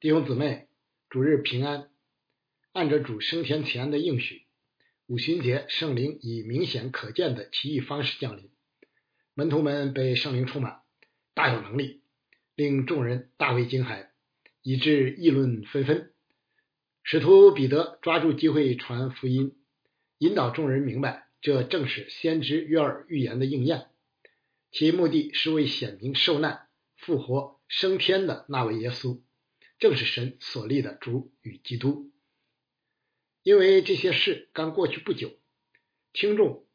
弟兄姊妹，主日平安。按着主升天前的应许，五旬节圣灵以明显可见的奇异方式降临，门徒们被圣灵充满，大有能力，令众人大为惊骇，以致议论纷纷。使徒彼得抓住机会传福音，引导众人明白，这正是先知约尔预言的应验，其目的是为显明受难、复活、升天的那位耶稣。正是神所立的主与基督，因为这些事刚过去不久，听众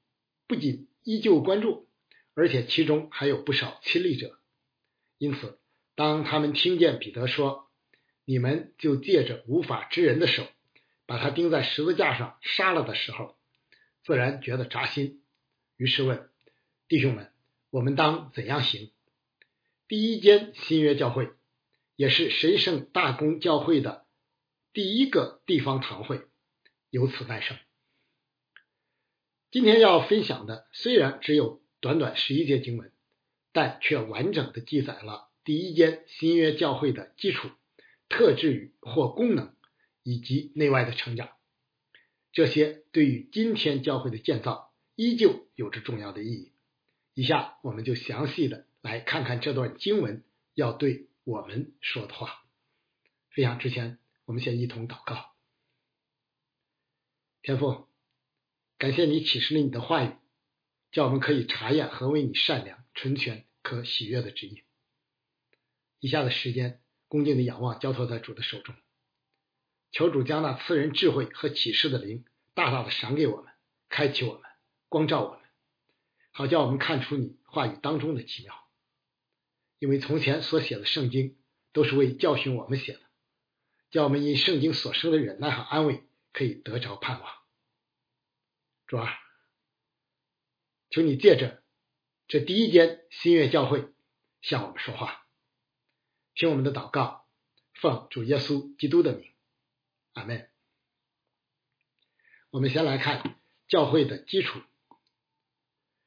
不仅依旧关注，而且其中还有不少亲历者。因此，当他们听见彼得说：“你们就借着无法之人的手，把他钉在十字架上杀了”的时候，自然觉得扎心。于是问弟兄们：“我们当怎样行？”第一间新约教会。也是神圣大公教会的第一个地方堂会，由此诞生。今天要分享的虽然只有短短十一节经文，但却完整的记载了第一间新约教会的基础、特质与或功能，以及内外的成长。这些对于今天教会的建造依旧有着重要的意义。以下我们就详细的来看看这段经文要对。我们说的话，分享之前，我们先一同祷告。天父，感谢你启示了你的话语，叫我们可以查验何为你善良、纯全、可喜悦的旨意。以下的时间，恭敬的仰望，交托在主的手中，求主将那赐人智慧和启示的灵，大大的赏给我们，开启我们，光照我们，好叫我们看出你话语当中的奇妙。因为从前所写的圣经都是为教训我们写的，叫我们因圣经所生的忍耐和安慰可以得着盼望。主啊，求你借着这第一间新月教会向我们说话，听我们的祷告，奉主耶稣基督的名，阿门。我们先来看教会的基础，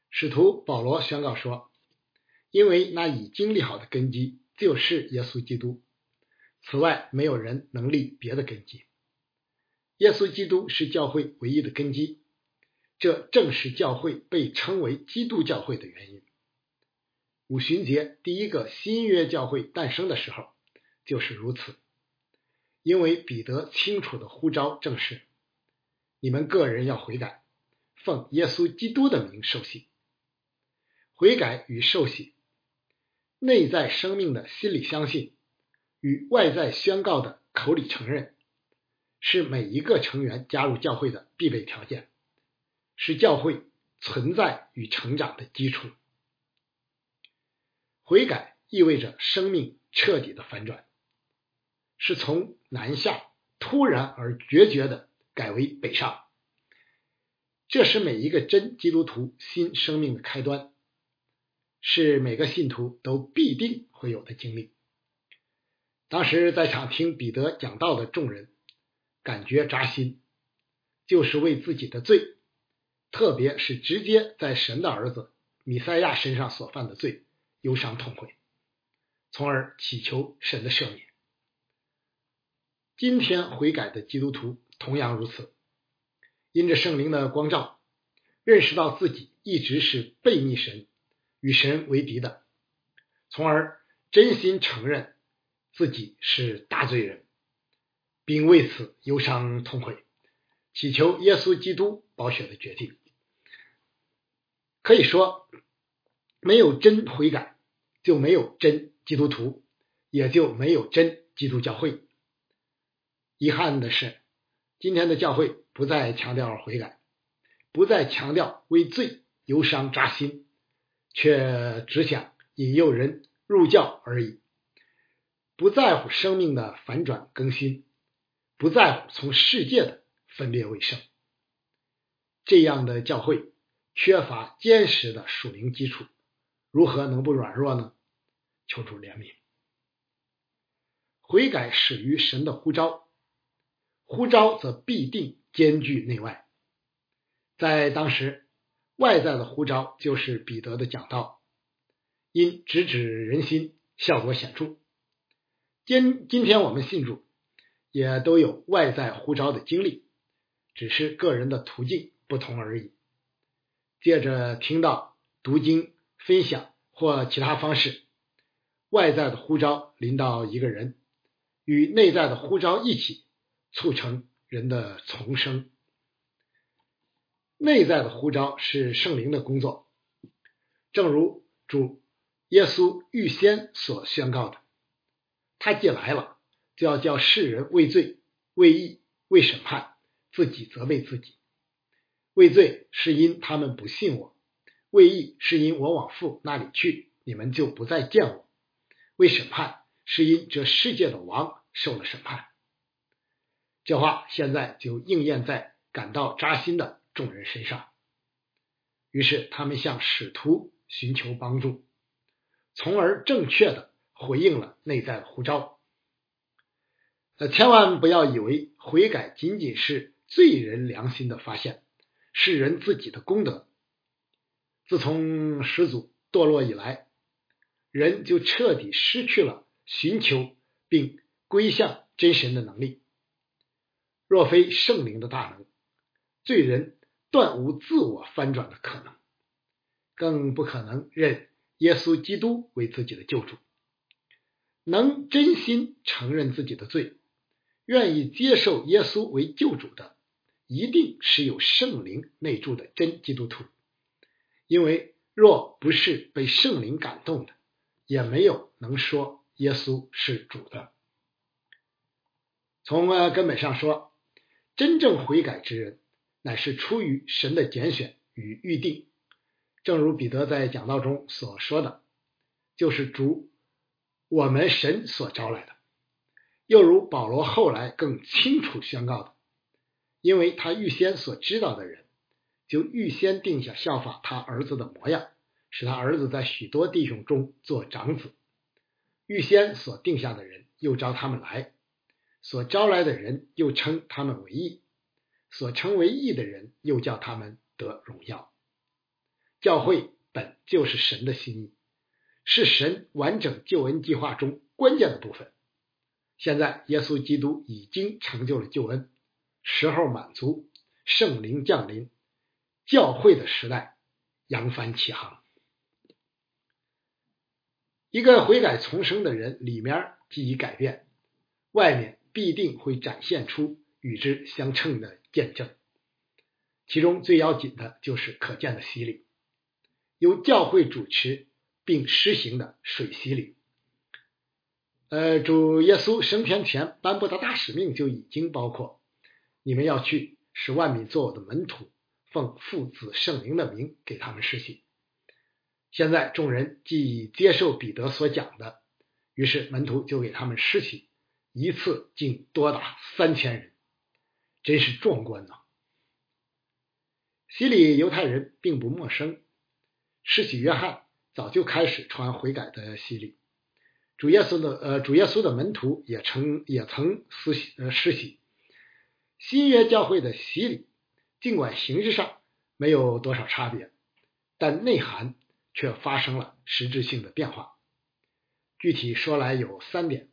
使徒保罗宣告说。因为那已经立好的根基就是耶稣基督，此外没有人能立别的根基。耶稣基督是教会唯一的根基，这正是教会被称为基督教会的原因。五旬节第一个新约教会诞生的时候就是如此，因为彼得清楚的呼召正是：你们个人要悔改，奉耶稣基督的名受洗。悔改与受洗。内在生命的心理相信与外在宣告的口里承认，是每一个成员加入教会的必备条件，是教会存在与成长的基础。悔改意味着生命彻底的反转，是从南下突然而决绝的改为北上，这是每一个真基督徒新生命的开端。是每个信徒都必定会有的经历。当时在场听彼得讲道的众人，感觉扎心，就是为自己的罪，特别是直接在神的儿子米赛亚身上所犯的罪，忧伤痛悔，从而祈求神的赦免。今天悔改的基督徒同样如此，因着圣灵的光照，认识到自己一直是背逆神。与神为敌的，从而真心承认自己是大罪人，并为此忧伤痛悔，祈求耶稣基督保血的决定。可以说，没有真悔改，就没有真基督徒，也就没有真基督教会。遗憾的是，今天的教会不再强调悔改，不再强调为罪忧伤扎心。却只想引诱人入教而已，不在乎生命的反转更新，不在乎从世界的分裂为圣。这样的教会缺乏坚实的属灵基础，如何能不软弱呢？求主怜悯，悔改始于神的呼召，呼召则必定兼具内外。在当时。外在的呼召就是彼得的讲道，因直指人心，效果显著。今今天我们信主，也都有外在呼召的经历，只是个人的途径不同而已。借着听到、读经、分享或其他方式，外在的呼召临到一个人，与内在的呼召一起，促成人的重生。内在的呼召是圣灵的工作，正如主耶稣预先所宣告的：“他既来了，就要叫世人为罪、为义、为审判，自己责备自己。为罪是因他们不信我；为义是因我往父那里去，你们就不再见我；为审判是因这世界的王受了审判。”这话现在就应验在感到扎心的。众人身上，于是他们向使徒寻求帮助，从而正确的回应了内在的呼召。呃，千万不要以为悔改仅仅是罪人良心的发现，是人自己的功德。自从始祖堕落以来，人就彻底失去了寻求并归向真神的能力。若非圣灵的大能，罪人。断无自我翻转的可能，更不可能认耶稣基督为自己的救主。能真心承认自己的罪，愿意接受耶稣为救主的，一定是有圣灵内住的真基督徒。因为若不是被圣灵感动的，也没有能说耶稣是主的。从根本上说，真正悔改之人。乃是出于神的拣选与预定，正如彼得在讲道中所说的，就是主我们神所招来的；又如保罗后来更清楚宣告的，因为他预先所知道的人，就预先定下效法他儿子的模样，使他儿子在许多弟兄中做长子；预先所定下的人，又招他们来；所招来的人，又称他们为义。所称为义的人，又叫他们得荣耀。教会本就是神的心意，是神完整救恩计划中关键的部分。现在，耶稣基督已经成就了救恩，时候满足，圣灵降临，教会的时代扬帆起航。一个悔改重生的人，里面既已改变，外面必定会展现出与之相称的。见证，其中最要紧的就是可见的洗礼，由教会主持并施行的水洗礼。呃，主耶稣升天前颁布的大使命就已经包括：你们要去，使万民做我的门徒，奉父子圣灵的名给他们施洗。现在众人既已接受彼得所讲的，于是门徒就给他们施洗，一次竟多达三千人。真是壮观呐！洗礼犹太人并不陌生，施洗约翰早就开始传悔改的洗礼，主耶稣的呃主耶稣的门徒也曾也曾施洗呃施洗。新约教会的洗礼，尽管形式上没有多少差别，但内涵却发生了实质性的变化。具体说来有三点：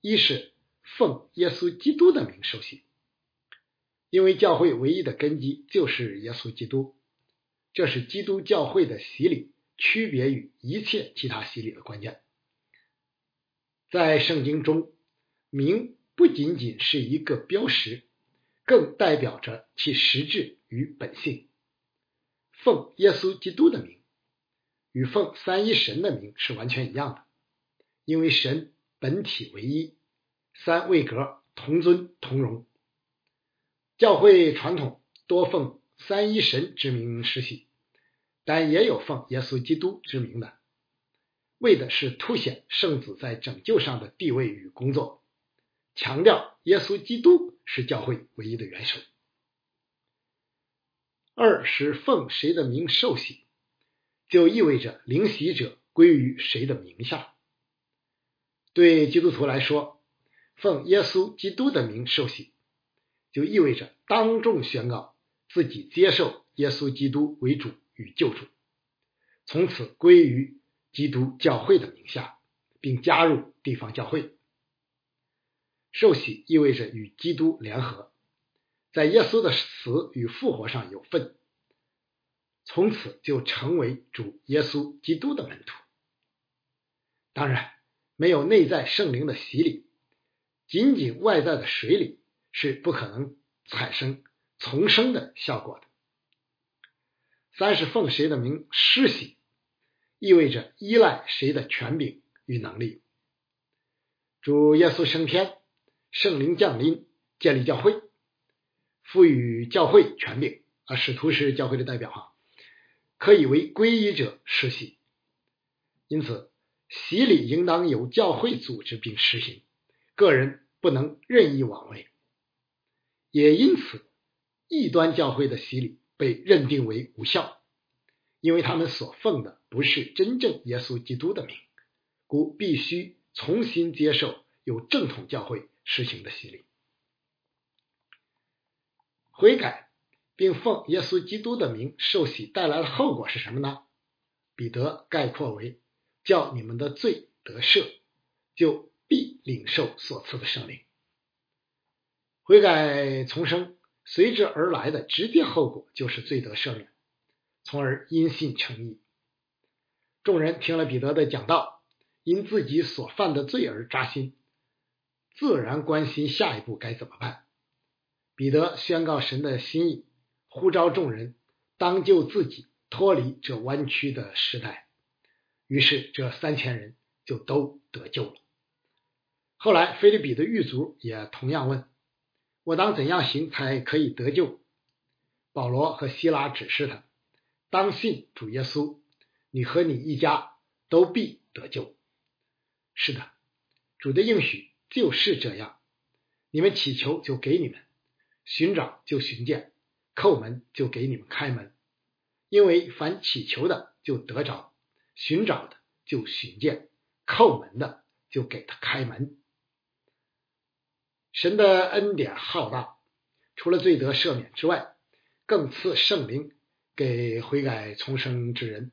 一是奉耶稣基督的名受洗。因为教会唯一的根基就是耶稣基督，这是基督教会的洗礼区别于一切其他洗礼的关键。在圣经中，名不仅仅是一个标识，更代表着其实质与本性。奉耶稣基督的名，与奉三一神的名是完全一样的，因为神本体唯一，三位格同尊同荣。教会传统多奉三一神之名施洗，但也有奉耶稣基督之名的，为的是凸显圣子在拯救上的地位与工作，强调耶稣基督是教会唯一的元首。二是奉谁的名受洗，就意味着领洗者归于谁的名下。对基督徒来说，奉耶稣基督的名受洗。就意味着当众宣告自己接受耶稣基督为主与救主，从此归于基督教会的名下，并加入地方教会，受洗意味着与基督联合，在耶稣的死与复活上有份，从此就成为主耶稣基督的门徒。当然，没有内在圣灵的洗礼，仅仅外在的水礼是不可能产生重生的效果的。三是奉谁的名施洗，意味着依赖谁的权柄与能力。主耶稣升天，圣灵降临，建立教会，赋予教会权柄啊，使徒是教会的代表哈，可以为皈依者施洗。因此。洗礼应当由教会组织并实行，个人不能任意妄为。也因此，异端教会的洗礼被认定为无效，因为他们所奉的不是真正耶稣基督的名，故必须重新接受由正统教会实行的洗礼。悔改并奉耶稣基督的名受洗带来的后果是什么呢？彼得概括为。叫你们的罪得赦，就必领受所赐的圣灵。悔改重生随之而来的直接后果就是罪得赦免，从而因信成义。众人听了彼得的讲道，因自己所犯的罪而扎心，自然关心下一步该怎么办。彼得宣告神的心意，呼召众人当救自己，脱离这弯曲的时代。于是，这三千人就都得救了。后来，菲利比的狱卒也同样问：“我当怎样行才可以得救？”保罗和希拉指示他：“当信主耶稣，你和你一家都必得救。”是的，主的应许就是这样。你们祈求，就给你们；寻找，就寻见；叩门，就给你们开门。因为凡祈求的，就得着。寻找的就寻见，叩门的就给他开门。神的恩典浩大，除了罪得赦免之外，更赐圣灵给悔改重生之人。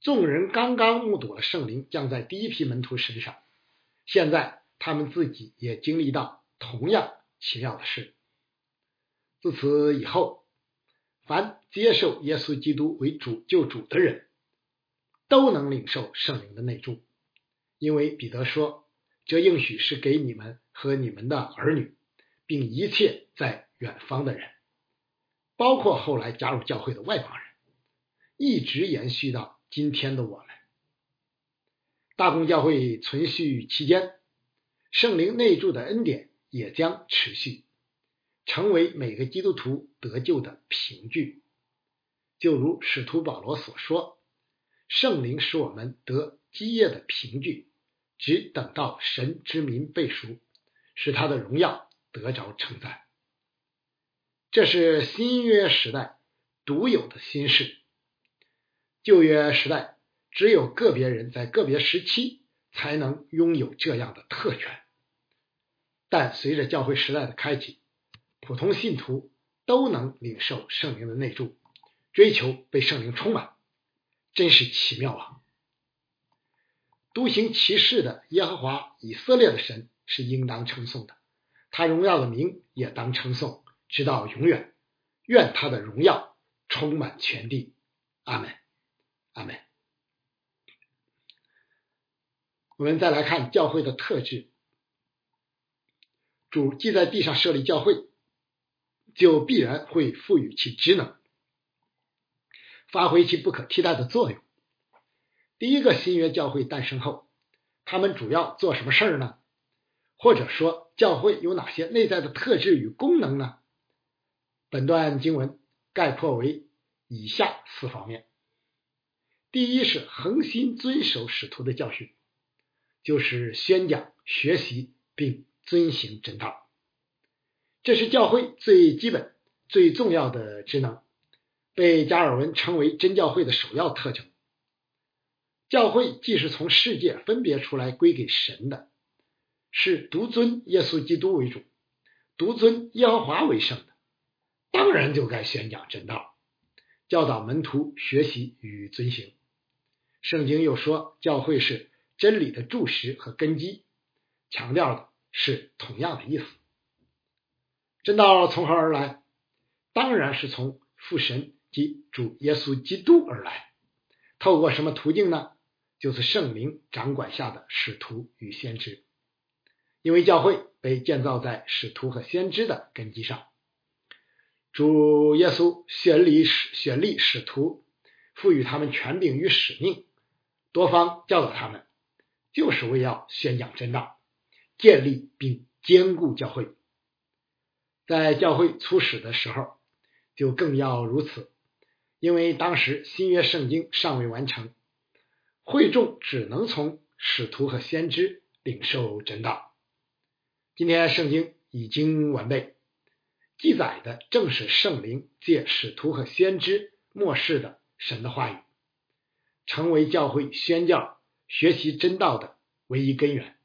众人刚刚目睹了圣灵降在第一批门徒身上，现在他们自己也经历到同样奇妙的事。自此以后，凡接受耶稣基督为主救主的人。都能领受圣灵的内助，因为彼得说：“这应许是给你们和你们的儿女，并一切在远方的人，包括后来加入教会的外邦人，一直延续到今天的我们。大公教会存续期间，圣灵内住的恩典也将持续，成为每个基督徒得救的凭据。就如使徒保罗所说。”圣灵使我们得基业的凭据，只等到神之民背书，使他的荣耀得着称赞。这是新约时代独有的心事。旧约时代只有个别人在个别时期才能拥有这样的特权，但随着教会时代的开启，普通信徒都能领受圣灵的内助，追求被圣灵充满。真是奇妙啊！独行其事的耶和华以色列的神是应当称颂的，他荣耀的名也当称颂，直到永远。愿他的荣耀充满全地。阿门，阿门。我们再来看教会的特质：主既在地上设立教会，就必然会赋予其职能。发挥其不可替代的作用。第一个新约教会诞生后，他们主要做什么事儿呢？或者说，教会有哪些内在的特质与功能呢？本段经文概括为以下四方面：第一是恒心遵守使徒的教训，就是宣讲、学习并遵行真道，这是教会最基本、最重要的职能。被加尔文称为真教会的首要特征。教会既是从世界分别出来归给神的，是独尊耶稣基督为主，独尊耶和华为圣的，当然就该宣讲真道，教导门徒学习与遵行。圣经又说，教会是真理的柱石和根基，强调的是同样的意思。真道从何而来？当然是从父神及主耶稣基督而来。透过什么途径呢？就是圣灵掌管下的使徒与先知。因为教会被建造在使徒和先知的根基上，主耶稣选立使选立使徒，赋予他们权柄与使命，多方教导他们，就是为要宣讲真道，建立并坚固教会。在教会初始的时候，就更要如此，因为当时新约圣经尚未完成，会众只能从使徒和先知领受真道。今天圣经已经完备，记载的正是圣灵借使徒和先知末世的神的话语，成为教会宣教、学习真道的唯一根源。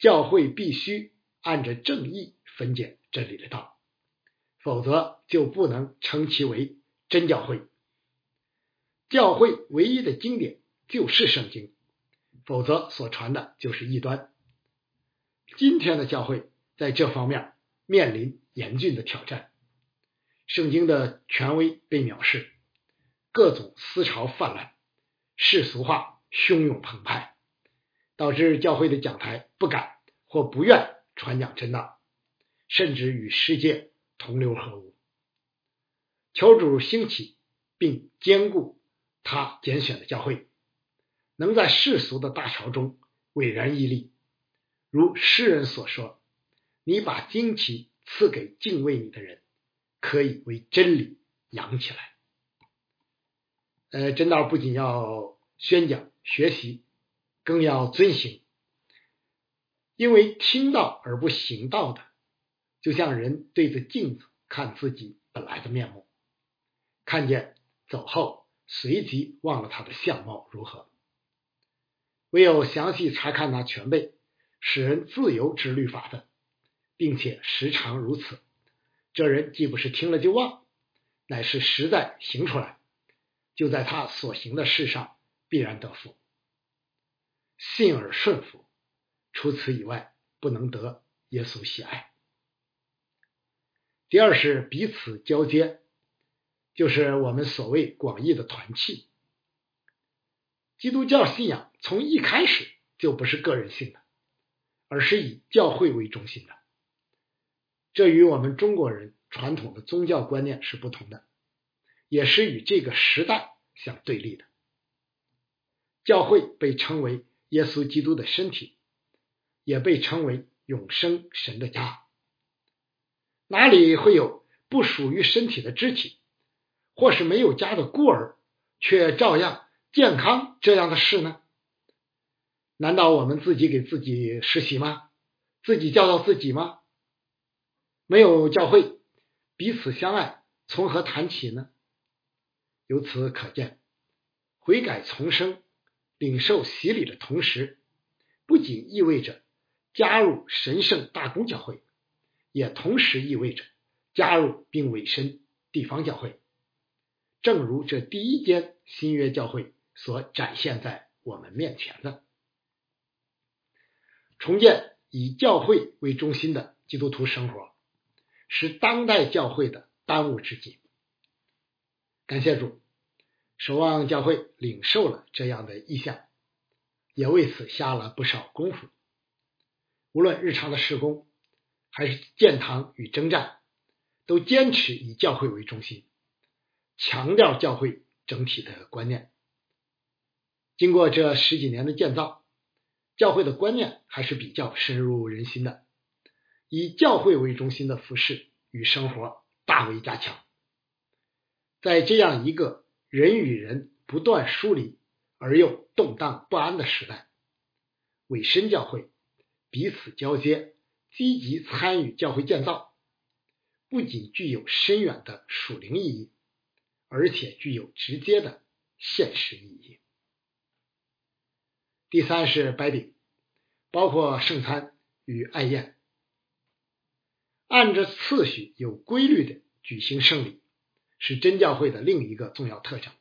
教会必须按着正义分解真理的道，否则就不能称其为真教会。教会唯一的经典就是圣经，否则所传的就是异端。今天的教会在这方面面临严峻的挑战，圣经的权威被藐视，各种思潮泛滥，世俗化汹涌澎湃，导致教会的讲台不敢或不愿传讲真道，甚至与世界同流合污。求主兴起并兼顾他拣选的教会，能在世俗的大潮中巍然屹立。如诗人所说：“你把旌旗赐给敬畏你的人，可以为真理扬起来。”呃，真道不仅要宣讲、学习，更要遵行。因为听到而不行道的，就像人对着镜子看自己本来的面目，看见走后，随即忘了他的相貌如何。唯有详细查看那全备。使人自由之律法的，并且时常如此，这人既不是听了就忘，乃是实在行出来，就在他所行的事上必然得福。信而顺服，除此以外，不能得耶稣喜爱。第二是彼此交接，就是我们所谓广义的团契。基督教信仰从一开始就不是个人性的。而是以教会为中心的，这与我们中国人传统的宗教观念是不同的，也是与这个时代相对立的。教会被称为耶稣基督的身体，也被称为永生神的家。哪里会有不属于身体的肢体，或是没有家的孤儿，却照样健康这样的事呢？难道我们自己给自己实习吗？自己教导自己吗？没有教会，彼此相爱，从何谈起呢？由此可见，悔改重生、领受洗礼的同时，不仅意味着加入神圣大公教会，也同时意味着加入并委身地方教会。正如这第一间新约教会所展现在我们面前的。重建以教会为中心的基督徒生活，是当代教会的当务之急。感谢主，守望教会领受了这样的意向，也为此下了不少功夫。无论日常的施工，还是建堂与征战，都坚持以教会为中心，强调教会整体的观念。经过这十几年的建造。教会的观念还是比较深入人心的，以教会为中心的服饰与生活大为加强。在这样一个人与人不断疏离而又动荡不安的时代，委身教会、彼此交接、积极参与教会建造，不仅具有深远的属灵意义，而且具有直接的现实意义。第三是白饼，包括圣餐与爱宴，按着次序有规律的举行圣礼，是真教会的另一个重要特征，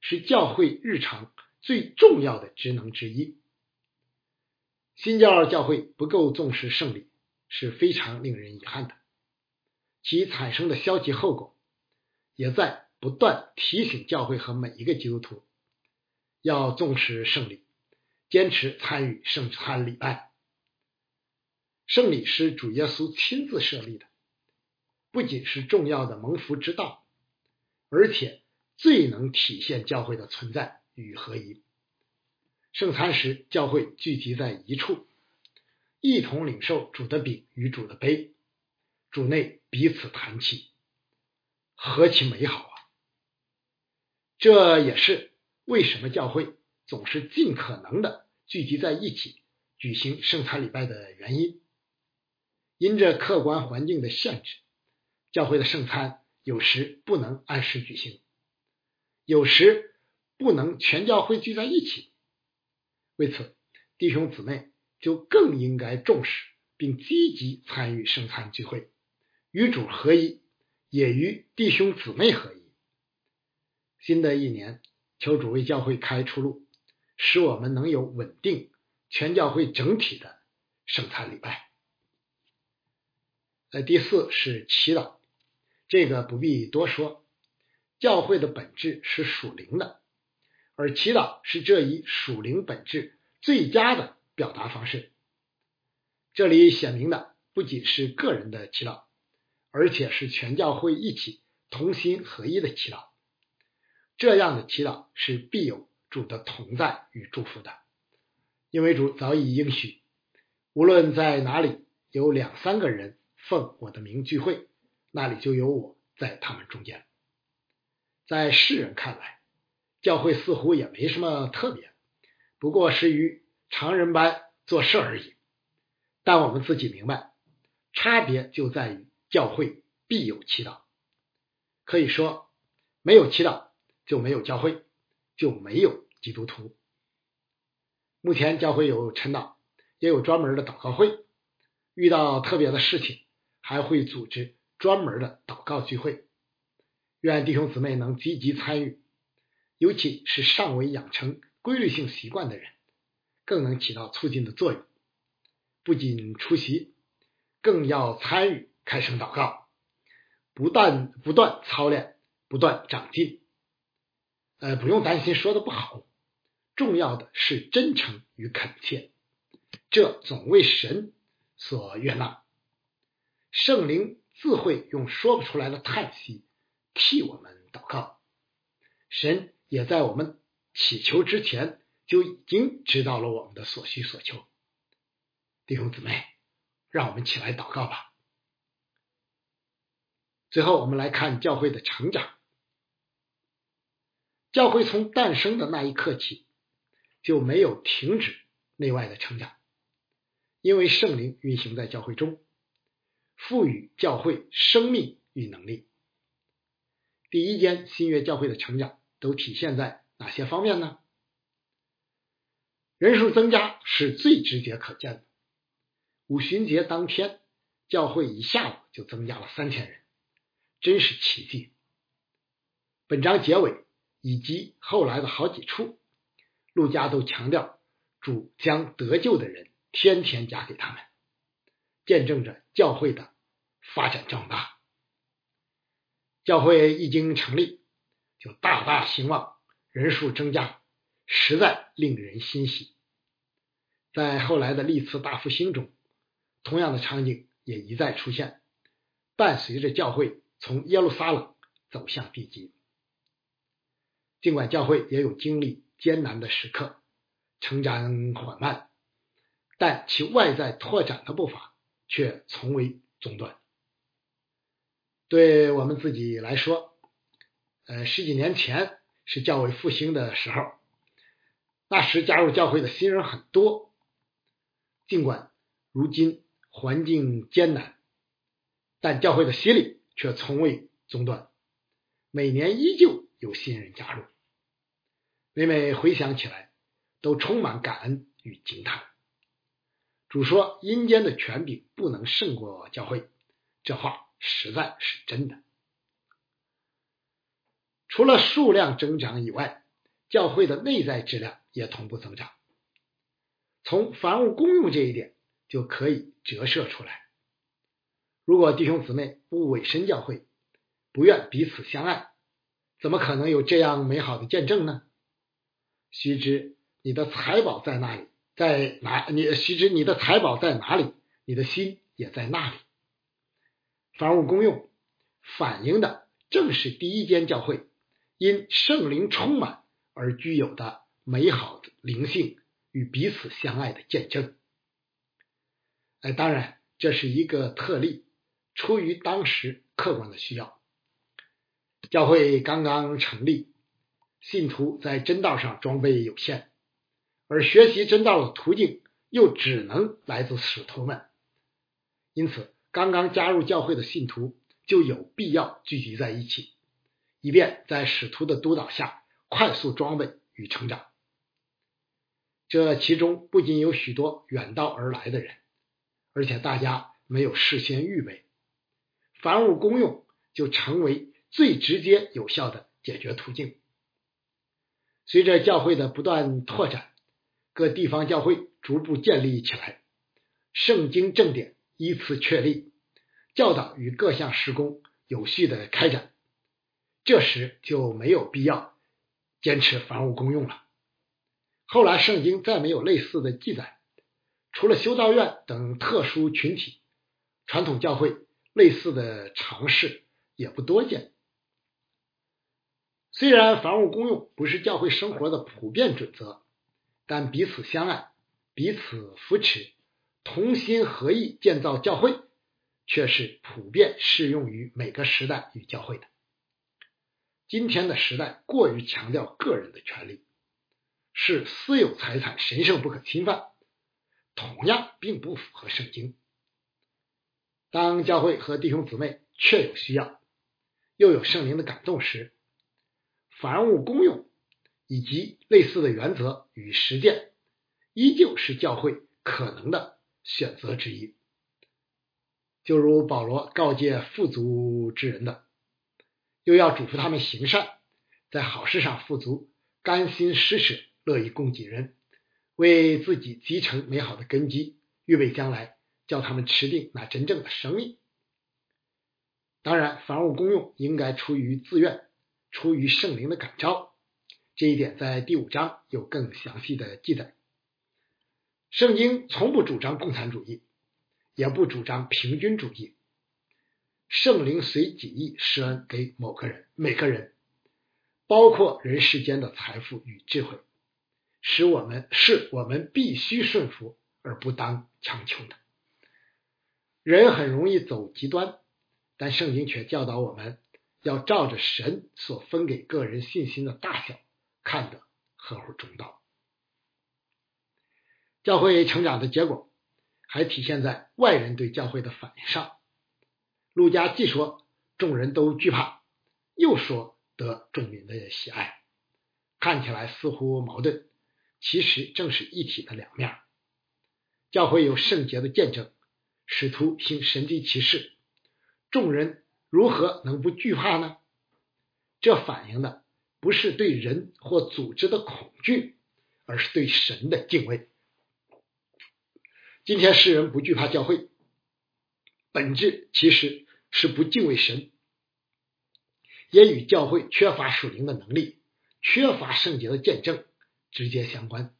是教会日常最重要的职能之一。新教教会不够重视圣礼是非常令人遗憾的，其产生的消极后果也在不断提醒教会和每一个基督徒要重视圣礼，坚持参与圣餐礼拜。圣礼是主耶稣亲自设立的，不仅是重要的蒙福之道，而且最能体现教会的存在与合一。圣餐时，教会聚集在一处，一同领受主的饼与主的杯，主内彼此谈起，何其美好啊！这也是为什么教会总是尽可能的聚集在一起举行圣餐礼拜的原因。因着客观环境的限制，教会的圣餐有时不能按时举行，有时不能全教会聚在一起。为此，弟兄姊妹就更应该重视并积极参与圣餐聚会，与主合一，也与弟兄姊妹合一。新的一年，求主为教会开出路，使我们能有稳定全教会整体的圣餐礼拜。呃，第四是祈祷，这个不必多说，教会的本质是属灵的。而祈祷是这一属灵本质最佳的表达方式。这里显明的不仅是个人的祈祷，而且是全教会一起同心合一的祈祷。这样的祈祷是必有主的同在与祝福的，因为主早已应许，无论在哪里有两三个人奉我的名聚会，那里就有我在他们中间。在世人看来，教会似乎也没什么特别，不过是与常人般做事而已。但我们自己明白，差别就在于教会必有祈祷。可以说，没有祈祷就没有教会，就没有基督徒。目前教会有晨祷，也有专门的祷告会，遇到特别的事情还会组织专门的祷告聚会。愿弟兄姊妹能积极参与。尤其是尚未养成规律性习惯的人，更能起到促进的作用。不仅出席，更要参与开声祷告，不断不断操练，不断长进。呃，不用担心说的不好，重要的是真诚与恳切，这总为神所悦纳。圣灵自会用说不出来的叹息替我们祷告，神。也在我们祈求之前就已经知道了我们的所需所求，弟兄姊妹，让我们起来祷告吧。最后，我们来看教会的成长。教会从诞生的那一刻起就没有停止内外的成长，因为圣灵运行在教会中，赋予教会生命与能力。第一间新约教会的成长。都体现在哪些方面呢？人数增加是最直接可见的。五旬节当天，教会一下午就增加了三千人，真是奇迹。本章结尾以及后来的好几处，陆家都强调主将得救的人天天加给他们，见证着教会的发展壮大。教会一经成立。就大大兴旺，人数增加，实在令人欣喜。在后来的历次大复兴中，同样的场景也一再出现，伴随着教会从耶路撒冷走向地极。尽管教会也有经历艰难的时刻，成长缓慢，但其外在拓展的步伐却从未中断。对我们自己来说，呃，十几年前是教会复兴的时候，那时加入教会的新人很多。尽管如今环境艰难，但教会的洗礼却从未中断，每年依旧有新人加入。每每回想起来，都充满感恩与惊叹。主说：“阴间的权柄不能胜过教会。”这话实在是真的。除了数量增长以外，教会的内在质量也同步增长。从凡物公用这一点就可以折射出来。如果弟兄姊妹不委身教会，不愿彼此相爱，怎么可能有这样美好的见证呢？须知你的财宝在哪里，在哪？你须知你的财宝在哪里，你的心也在那里。凡物公用反映的正是第一间教会因圣灵充满而具有的美好的灵性与彼此相爱的见证。哎，当然这是一个特例，出于当时客观的需要。教会刚刚成立，信徒在真道上装备有限，而学习真道的途径又只能来自使徒们，因此。刚刚加入教会的信徒就有必要聚集在一起，以便在使徒的督导下快速装备与成长。这其中不仅有许多远道而来的人，而且大家没有事先预备，凡物公用就成为最直接有效的解决途径。随着教会的不断拓展，各地方教会逐步建立起来，圣经正典。依次确立，教导与各项施工有序的开展，这时就没有必要坚持凡物公用了。后来圣经再没有类似的记载，除了修道院等特殊群体，传统教会类似的尝试也不多见。虽然凡物公用不是教会生活的普遍准则，但彼此相爱，彼此扶持。同心合意建造教会，却是普遍适用于每个时代与教会的。今天的时代过于强调个人的权利，是私有财产神圣不可侵犯，同样并不符合圣经。当教会和弟兄姊妹确有需要，又有圣灵的感动时，凡物公用以及类似的原则与实践，依旧是教会可能的。选择之一，就如保罗告诫富足之人的，又要嘱咐他们行善，在好事上富足，甘心施舍，乐意供给人，为自己积成美好的根基，预备将来，叫他们持定那真正的生命。当然，凡物公用应该出于自愿，出于圣灵的感召，这一点在第五章有更详细的记载。圣经从不主张共产主义，也不主张平均主义。圣灵随己意施恩给某个人、每个人，包括人世间的财富与智慧，使我们是我们必须顺服而不当强求的。人很容易走极端，但圣经却教导我们要照着神所分给个人信心的大小，看得合乎中道。教会成长的结果，还体现在外人对教会的反应上。陆家既说众人都惧怕，又说得众民的喜爱，看起来似乎矛盾，其实正是一体的两面。教会有圣洁的见证，使徒行神迹奇事，众人如何能不惧怕呢？这反映的不是对人或组织的恐惧，而是对神的敬畏。今天世人不惧怕教会，本质其实是不敬畏神，也与教会缺乏属灵的能力、缺乏圣洁的见证直接相关。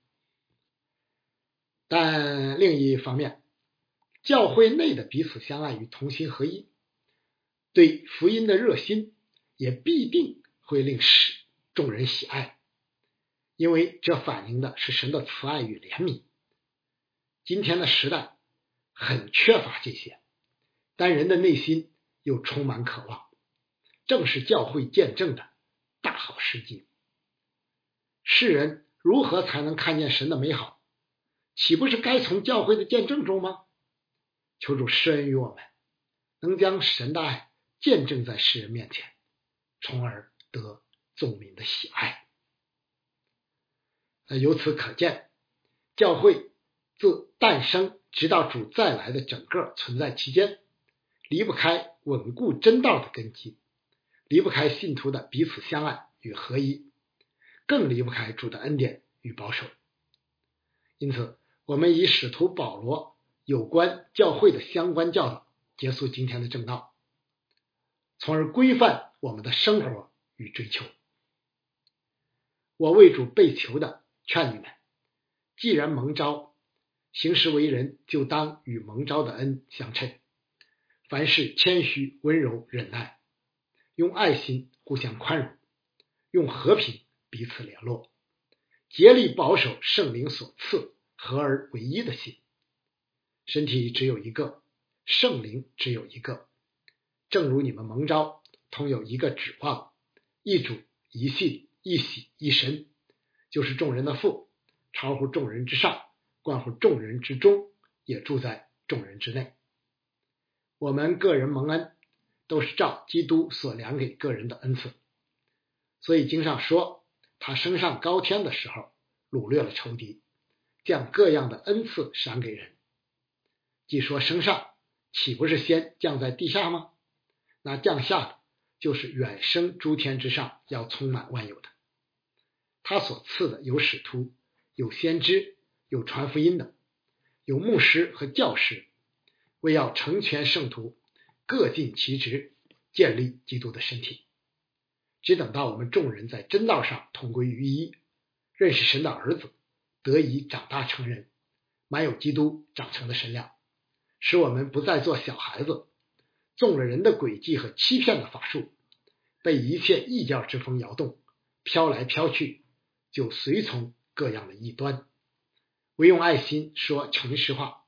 但另一方面，教会内的彼此相爱与同心合一，对福音的热心，也必定会令使众人喜爱，因为这反映的是神的慈爱与怜悯。今天的时代很缺乏这些，但人的内心又充满渴望，正是教会见证的大好时机。世人如何才能看见神的美好？岂不是该从教会的见证中吗？求主施恩于我们，能将神的爱见证在世人面前，从而得众民的喜爱。由此可见，教会。自诞生直到主再来的整个存在期间，离不开稳固真道的根基，离不开信徒的彼此相爱与合一，更离不开主的恩典与保守。因此，我们以使徒保罗有关教会的相关教导结束今天的正道，从而规范我们的生活与追求。我为主被囚的，劝你们：既然蒙召，行事为人就当与蒙召的恩相称。凡事谦虚、温柔、忍耐，用爱心互相宽容，用和平彼此联络，竭力保守圣灵所赐。合而为一的心，身体只有一个，圣灵只有一个。正如你们蒙召，同有一个指望，一主、一信、一喜、一神，就是众人的父，超乎众人之上，冠乎众人之中，也住在众人之内。我们个人蒙恩，都是照基督所量给个人的恩赐。所以经上说，他升上高天的时候，掳掠了仇敌。将各样的恩赐赏给人，既说升上，岂不是先降在地下吗？那降下的就是远升诸天之上，要充满万有的。他所赐的有使徒，有先知，有传福音的，有牧师和教师，为要成全圣徒，各尽其职，建立基督的身体。只等到我们众人在真道上同归于一，认识神的儿子。得以长大成人，满有基督长成的身量，使我们不再做小孩子，中了人的诡计和欺骗的法术，被一切异教之风摇动，飘来飘去，就随从各样的异端。唯用爱心说诚实话，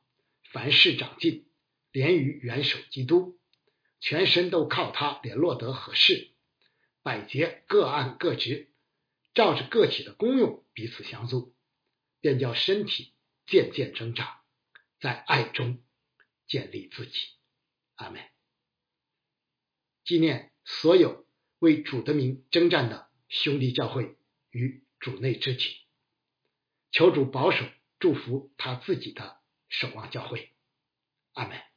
凡事长进，连于元首基督，全身都靠他联络得合适，百节各按各职，照着个体的功用彼此相助。便叫身体渐渐增长，在爱中建立自己。阿门。纪念所有为主的名征战的兄弟教会与主内肢体，求主保守祝福他自己的守望教会。阿门。